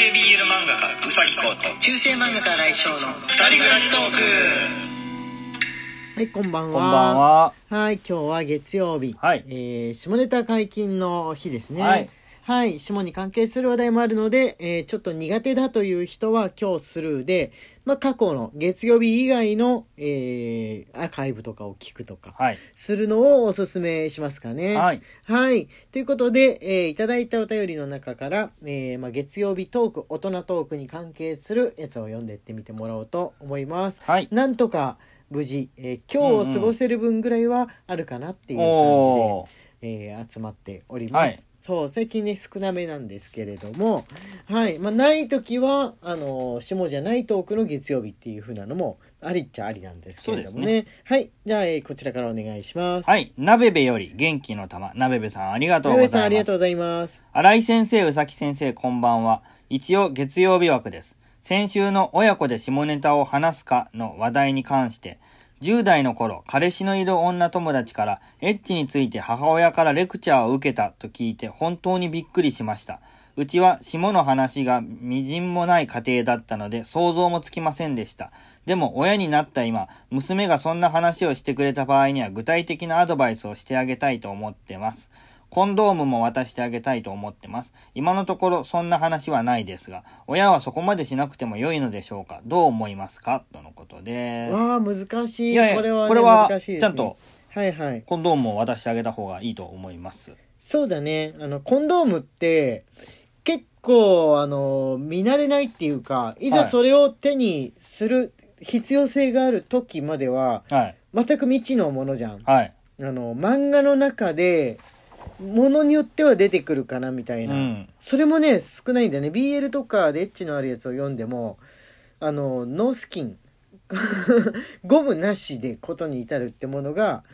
系 BL 漫画家うさぎこと中世漫画家来翔の二人暮らしトーはいこんばんこんばんはは。はい今日は月曜日。はい。えー下ネタ解禁の日ですね。はい。はい下に関係する話題もあるので、えーちょっと苦手だという人は今日スルーでまあ過去の月曜日以外の、えーアーカイブとかを聞くとかはい。するのをおすすめしますかね。はい。はい。ということで、えーいただいたお便りの中から、えーまあ、月曜日トーク、大人トークに関係するやつを読んでってみてもらおうと思います。はい。なんとか無事、えー今日を過ごせる分ぐらいはあるかなっていう感じで、おー。えー集まっております。はいそう最近ね少なめなんですけれどもはいまあない時はあのー下じゃないトークの月曜日っていう風なのもありっちゃありなんですけれどもそうねはいじゃあ、えーこちらからお願いしますはい。なべべより元気の玉。なべべさんありがとうございます。ありがとうございます新井先生、うさき先生、こんばんは。一応月曜日枠です。先週の親子で下ネタを話すかの話題に関して、10代の頃、彼氏のいる女友達から、エッチについて母親からレクチャーを受けたと聞いて、本当にびっくりしました。うちは下の話がみじんもない家庭だったので、想像もつきませんでした。でも、親になった今、娘がそんな話をしてくれた場合には、具体的なアドバイスをしてあげたいと思ってます。コンドームも渡してあげたいと思ってます。今のところそんな話はないですが、親はそこまでしなくても良いのでしょうか？どう思いますか？とのことです。わあ難しいいやいやこれは,、ね、これはちゃんとはいはいコンドームを渡してあげた方がいいと思います。そうだねあのコンドームって結構あの見慣れないっていうかいざはいそれを手にする必要性がある時までははい。全く未知のものじゃんはい。あの漫画の中でものによっては出てくるかなみたいな、うん。それもね少ないんだよね BL とかでエッチのあるやつを読んでもあのノースキン ゴムなしでことに至るってものが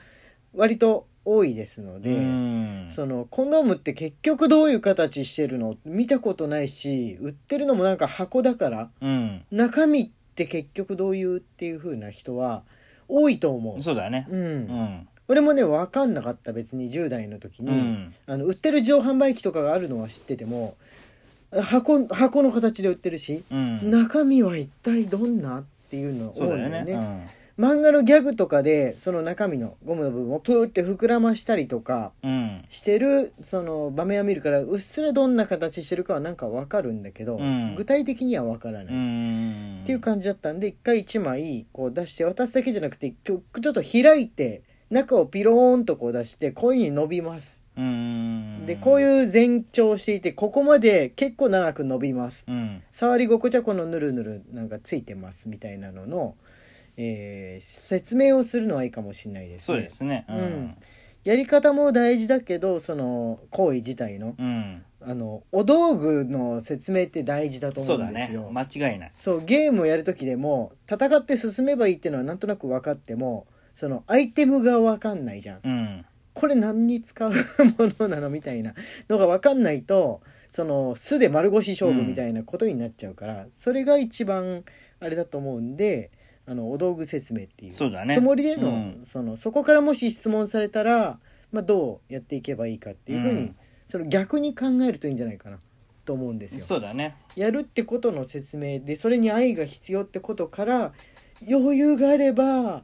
割と多いですので、うん。そのコンドームって結局どういう形してるの？見たことないし売ってるのもなんか箱だからうん。中身って結局どういうっていう風な人は多いと思う。そうだよね。うんうん。俺もね分かんなかった別に10代の時に、うん。あの売ってる自動販売機とかがあるのは知ってても箱箱の形で売ってるし、うん。中身は一体どんなっていうのそうだよねね。漫画のギャグとかでその中身のゴムの部分をプーって膨らましたりとかうん。うん。してるその場面を見るからうっすらどんな形してるかはなんかわかるんだけど、うん具体的にはわからない、うん。っていう感じだったんで一回一枚こう出して渡すだけじゃなくてきょちょっと開いて中をピローンとこう出してこういう風に伸びますうん。でこうう。いう前長していてここまで結構長く伸びますうん。触り心地はこのぬるぬるなんかついてますみたいなのの、えー説明をするのはいいかもしれないですねそうですね。ううんん。やり方も大事だけどその行為自体のうん。あのお道具の説明って大事だと思うんですよ。間違いない。そうゲームをやる時でも戦って進めばいいっていうのはなんとなく分かってもそのアイテムが分かんないじゃんうん。これ何に使うものなのみたいなのが分かんないとその素で丸腰勝負みたいなことになっちゃうから、それが一番あれだと思うんであのお道具説明っていうそうだねつもりでの,、うんそのそこからもし質問されたら、まあ、どうやっていけばいいかっていうふうに、うんその逆に考えるといいんじゃないかなと思うんですよ。そうだね。やるってことの説明でそれに愛が必要ってことから余裕があれば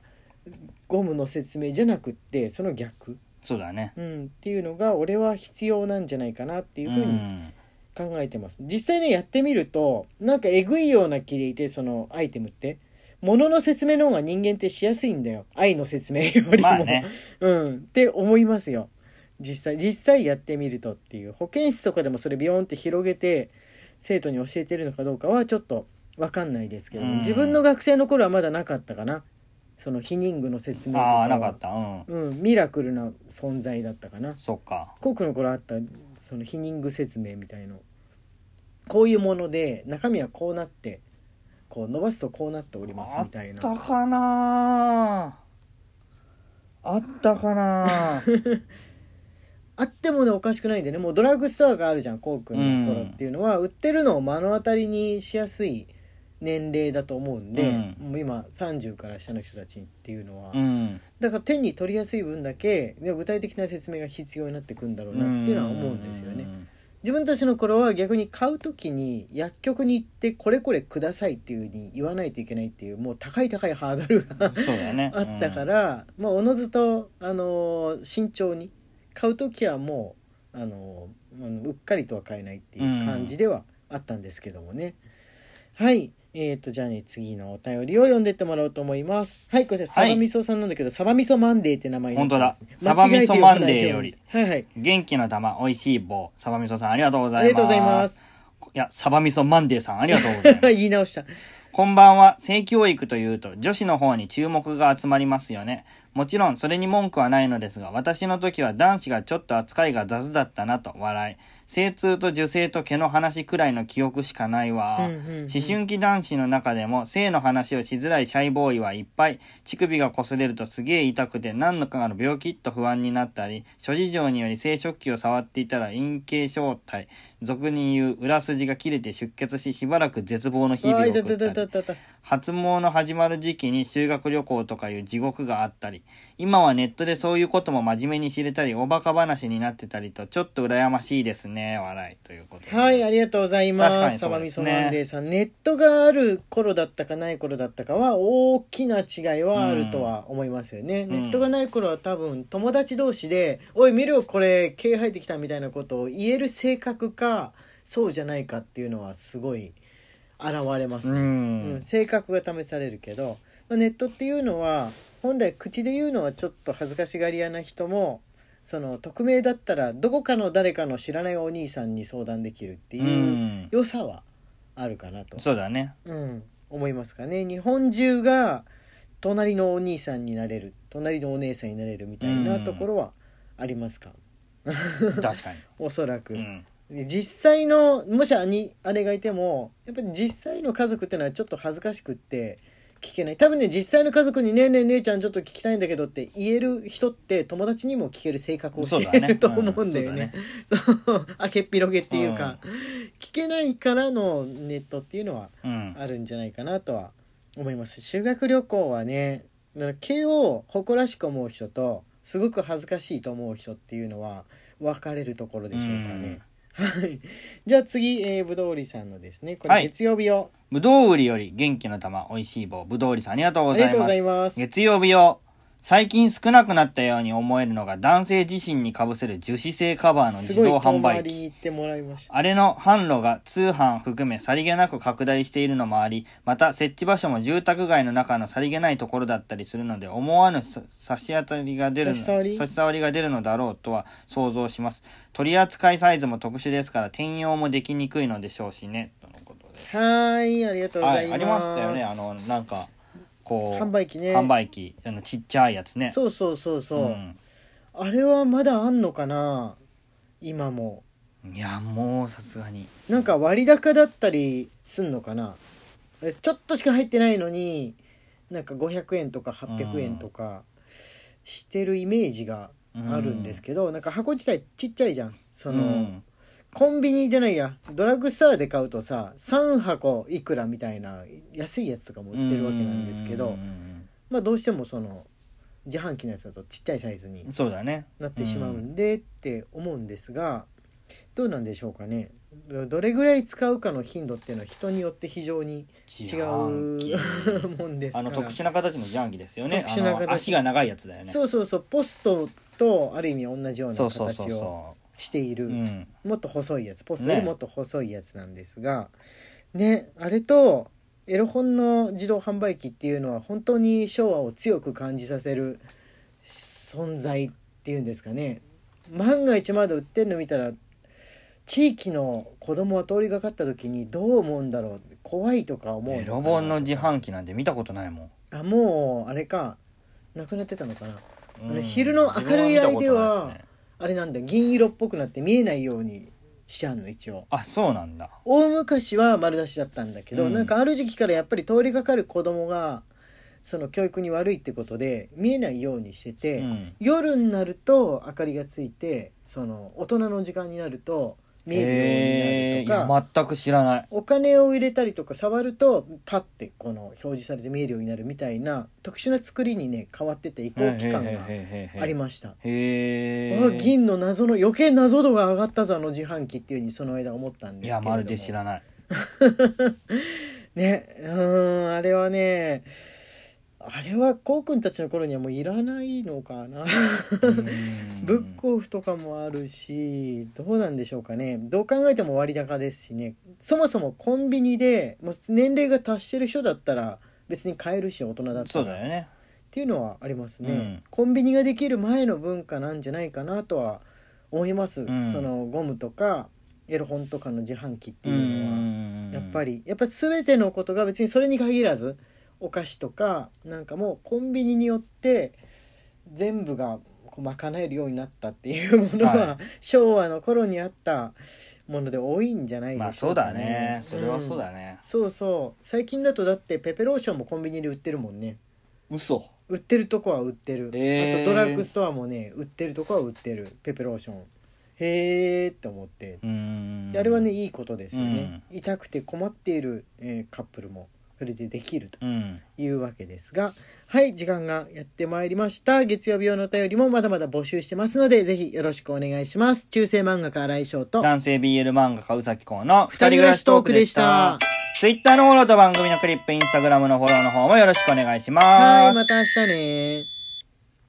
ゴムの説明じゃなくってその逆、そうだね。うん、っていうのが俺は必要なんじゃないかなっていうふうにん。考えてます。実際ねやってみるとなんかえぐいような気でいてそのアイテムって。物の説明の方が人間ってしやすいんだよ。愛の説明よりも、まあね。うん。って思いますよ。実際実際やってみるとっていう。保健室とかでもそれビヨーンって広げて生徒に教えてるのかどうかはちょっと分かんないですけど、うん。自分の学生の頃はまだなかったかなその避妊具の説明とああ、なかった。うん。うん。ミラクルな存在だったかな。そっか。コークの頃あったその避妊具説明みたいの。こういうもので中身はこうなってこう伸ばすとこうなっておりますあっみたいな。たかな。あったかな。あってもねおかしくないんでね。もうドラッグストアがあるじゃんコウ君の頃っていうのは、売ってるのを目の当たりにしやすい年齢だと思うんで、うん。もう今30から下の人たちっていうのは、うん。だから手に取りやすい分だけで具体的な説明が必要になってくんだろうなっていうのは思うんですよね。自分たちの頃は逆に買う時に薬局に行ってこれこれくださいっていうふうに言わないといけないっていうもう高い高いハードルが あったから、まあおのずと、あのー慎重に買う時はもう、あのーうんうっかりとは買えないっていう感じではあったんですけどもね、はいえー、とじゃあね次のお便りを読んでってもらおうと思います。はいこちらサバみそさんなんだけど、サバみそマンデーって名前ね。本当だ。サバ味噌マンデーより。はいはい。元気の玉美味しい棒。サバみそさんありがとうございます。ありがとうございます。いやサバみそマンデーさんありがとうございます。言い直した。こんばんは。性教育というと女子の方に注目が集まりますよね。もちろんそれに文句はないのですが、私の時は男子がちょっと扱いが雑だったなと笑い。精通と受精と毛の話くらいの記憶しかないわ。うんうんうん。思春期男子の中でも性の話をしづらいシャイボーイはいっぱい。乳首が擦れるとすげえ痛くて何のかの病気と不安になったり、諸事情により生殖器を触っていたら陰茎小体、俗に言う裏筋が切れて出血ししばらく絶望の日々を送ったり。初詣の始まる時期に修学旅行とかいう地獄があったり。今はネットでそういうことも真面目に知れたりおバカ話になってたりとちょっと羨ましいですね笑いということではい、ありがとうございます。確かにそうサバミソですねマンデーさん。ネットがある頃だったかない頃だったかは大きな違いはあるとは思いますよね。んネットがない頃は多分友達同士で「おい見るよこれ毛生えてきた」みたいなことを言える性格かそうじゃないかっていうのはすごい現れますうね。ん、うん、性格が試されるけど、まあネットっていうのは本来口で言うのはちょっと恥ずかしがり屋な人もその匿名だったらどこかの誰かの知らないお兄さんに相談できるっていううん。良さはあるかなと、そうだね。うん、思いますかね。日本中が隣のお兄さんになれる。隣のお姉さんになれるみたいなところはありますか、確かに、おそらく。うん、で実際のもし兄姉がいてもやっぱり実際の家族っていうのはちょっと恥ずかしくって聞けない。多分ね実際の家族に「ねえねえ姉ちゃんちょっと聞きたいんだけど」って言える人って友達にも聞ける性格をしてる と思うんだよね。そう明けっぴろげっていうか、う聞けないからのネットっていうのはうんあるんじゃないかなとは思います。修学旅行はね毛を誇らしく思う人とすごく恥ずかしいと思う人っていうのは分かれるところでしょうかね。はい、じゃあ次、えー、ぶどうりさんのですね。こはい。れ月曜日を、ぶどう売りより元気の玉美味しい棒ぶどう売りさんありがとうございます。ありがとうございます。月曜日を最近少なくなったように思えるのが男性自身にかぶせる樹脂製カバーの自動販売機。あれの販路が通販含めさりげなく拡大しているのもあり、また設置場所も住宅街の中のさりげないところだったりするので、思わぬさ差し当たりが出るの、差し障り？差し障りが出るのだろうとは想像します。取扱いサイズも特殊ですから、転用もできにくいのでしょうしね、とのことで。はーいありがとうごはい、ざいます、ありましたよね、あの、なんか、こう、販売機ね。販売機、あの、ちっちゃいやつね。そうそうそうそう、ん。あれはまだあんのかな？今も。いや、もうさすがに。なんか割高だったりすんのかな？えちょっとしか入ってないのになんか500円とか800円とかしてるイメージがあるんですけど、なんか箱自体ちっちゃいじゃん。その、うんコンビニじゃないや。ドラッグストアで買うとさ3箱いくらみたいな安いやつとかも売ってるわけなんですけど、うんまあどうしてもその自販機のやつだとちっちゃいサイズにそうだね。なってしまうんでって思うんですがどうなんでしょうかね。どどれぐらい使うかの頻度っていうのは人によって非常に自違うもんですから。あの特殊な形の自販機ですよね。特殊な形。足が長いやつだよね。そうそうそう。ポストとある意味同じような形を。そしている。う。うん。もっと細いやつ。ポストよりもっと細いやつなんですが。ねあれとエロ本の自動販売機っていうのは本当に昭和を強く感じさせる存在っていうんですかね。万が一まだ売ってるの見たら地域の子供は通りがかった時にどう思うんだろう。怖いとか思うエロ本の自販機なんて見たことないもん。あもうあれか。なくなってたのかな。うん。の昼の明るい間ではねあれなんだ銀色っぽくなって見えないようにしてあんの一応あ、そうなんだ。大昔は丸出しだったんだけど、うんなんかある時期からやっぱり通りがかる子供がその教育に悪いってことで見えないようにしてて、うん。夜になると明かりがついてその大人の時間になると見えるようになるとか、や全く知らない。お金を入れたりとか触るとパッてこの表示されて見えるようになるみたいな特殊な作りにね変わってて移行期間がありました。へえあ銀の謎の余計謎度が上がったぞあの自販機っていうふうにその間思ったんですけども。やまるで知らない。ねうーんあれはねあれはこうくんたちの頃にはもういらないのかな。ブックオフとかもあるしどうなんでしょうかね。どう考えても割高ですしね。そもそもコンビニでもう年齢が達してる人だったら別に買えるし大人だったら。そうだよね。っていうのはありますね、うん。コンビニができる前の文化なんじゃないかなとは思います、ん。そのゴムとかエロ本とかの自販機っていうのは。やっぱりりやっぱ全てのことが別にそれに限らずお菓子とかなんかもうコンビニによって全部がこう賄えるようになったっていうものは、は昭和の頃にあったもので多いんじゃないでしょうか、まあそうだね。それはそうだね、ねそうそう。最近だとだってペペローションもコンビニで売ってるもんね。嘘。売ってるとこは売ってる、へー。あとドラッグストアもね売ってるとこは売ってる。ペペローション。へえって思って。うん。あれはねいいことですよね、痛くて困っている、えーカップルもそれでできるとうん。いうわけですがはい時間がやってまいりました。月曜日用のお便りもまだまだ募集してますのでぜひよろしくお願いします。中世漫画家新井翔と男性 BL 漫画家うさきこうの二人暮らしトークでした。ツイッターのフォローと番組のクリップ、インスタグラムのフォローの方もよろしくお願いします。はいまた明日ね